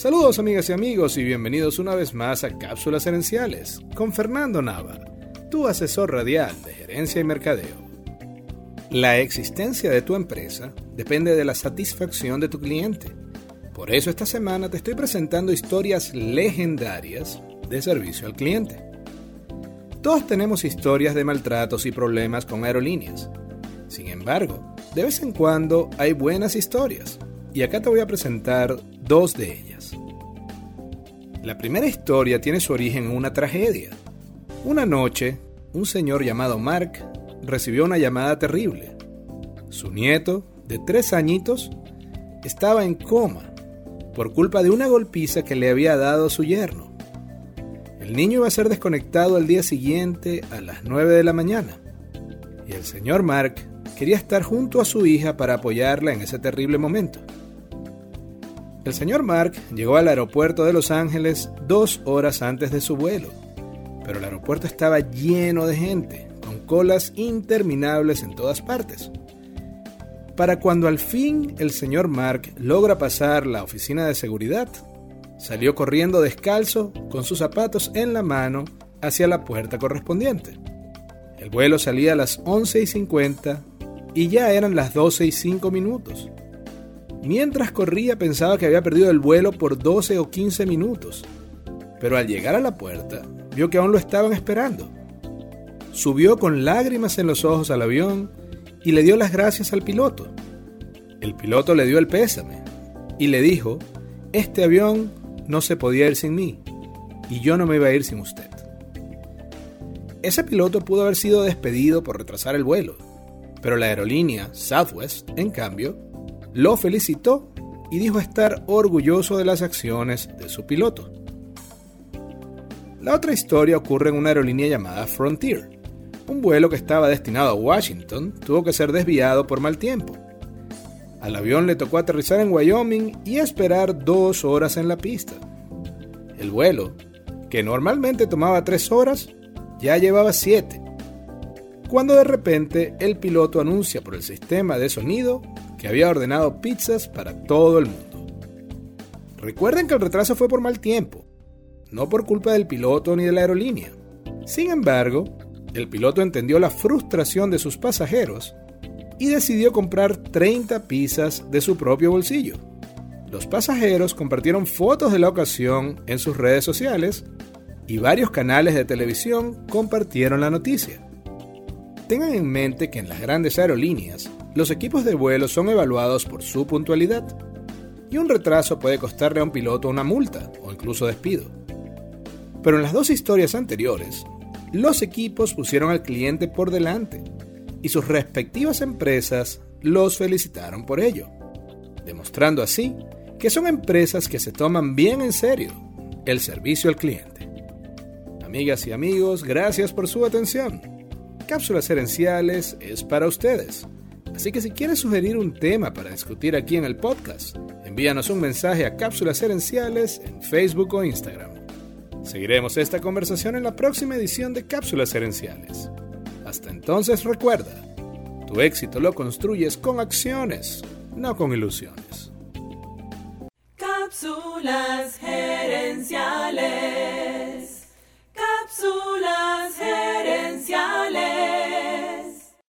Saludos amigas y amigos y bienvenidos una vez más a Cápsulas Herenciales con Fernando Nava, tu asesor radial de gerencia y mercadeo. La existencia de tu empresa depende de la satisfacción de tu cliente. Por eso esta semana te estoy presentando historias legendarias de servicio al cliente. Todos tenemos historias de maltratos y problemas con aerolíneas. Sin embargo, de vez en cuando hay buenas historias, y acá te voy a presentar dos de ellas. La primera historia tiene su origen en una tragedia. Una noche, un señor llamado Mark recibió una llamada terrible. Su nieto, de tres añitos, estaba en coma por culpa de una golpiza que le había dado su yerno. El niño iba a ser desconectado al día siguiente a las 9 de la mañana. Y el señor Mark quería estar junto a su hija para apoyarla en ese terrible momento. El señor Mark llegó al aeropuerto de Los Ángeles dos horas antes de su vuelo, pero el aeropuerto estaba lleno de gente, con colas interminables en todas partes. Para cuando al fin el señor Mark logra pasar la oficina de seguridad, Salió corriendo descalzo, con sus zapatos en la mano, hacia la puerta correspondiente. El vuelo salía a las 11 y 50 y ya eran las 12 y 5 minutos. Mientras corría pensaba que había perdido el vuelo por 12 o 15 minutos, pero al llegar a la puerta vio que aún lo estaban esperando. Subió con lágrimas en los ojos al avión y le dio las gracias al piloto. El piloto le dio el pésame y le dijo, este avión no se podía ir sin mí y yo no me iba a ir sin usted. Ese piloto pudo haber sido despedido por retrasar el vuelo, pero la aerolínea Southwest, en cambio, lo felicitó y dijo estar orgulloso de las acciones de su piloto. La otra historia ocurre en una aerolínea llamada Frontier. Un vuelo que estaba destinado a Washington tuvo que ser desviado por mal tiempo al avión le tocó aterrizar en Wyoming y esperar dos horas en la pista. El vuelo, que normalmente tomaba tres horas, ya llevaba siete. Cuando de repente el piloto anuncia por el sistema de sonido que había ordenado pizzas para todo el mundo. Recuerden que el retraso fue por mal tiempo, no por culpa del piloto ni de la aerolínea. Sin embargo, el piloto entendió la frustración de sus pasajeros y decidió comprar 30 pizzas de su propio bolsillo. Los pasajeros compartieron fotos de la ocasión en sus redes sociales y varios canales de televisión compartieron la noticia. Tengan en mente que en las grandes aerolíneas, los equipos de vuelo son evaluados por su puntualidad y un retraso puede costarle a un piloto una multa o incluso despido. Pero en las dos historias anteriores, los equipos pusieron al cliente por delante y sus respectivas empresas los felicitaron por ello, demostrando así que son empresas que se toman bien en serio el servicio al cliente. Amigas y amigos, gracias por su atención. Cápsulas Herenciales es para ustedes. Así que si quieres sugerir un tema para discutir aquí en el podcast, envíanos un mensaje a Cápsulas Herenciales en Facebook o Instagram. Seguiremos esta conversación en la próxima edición de Cápsulas Herenciales. Hasta entonces recuerda, tu éxito lo construyes con acciones, no con ilusiones. Cápsulas gerenciales.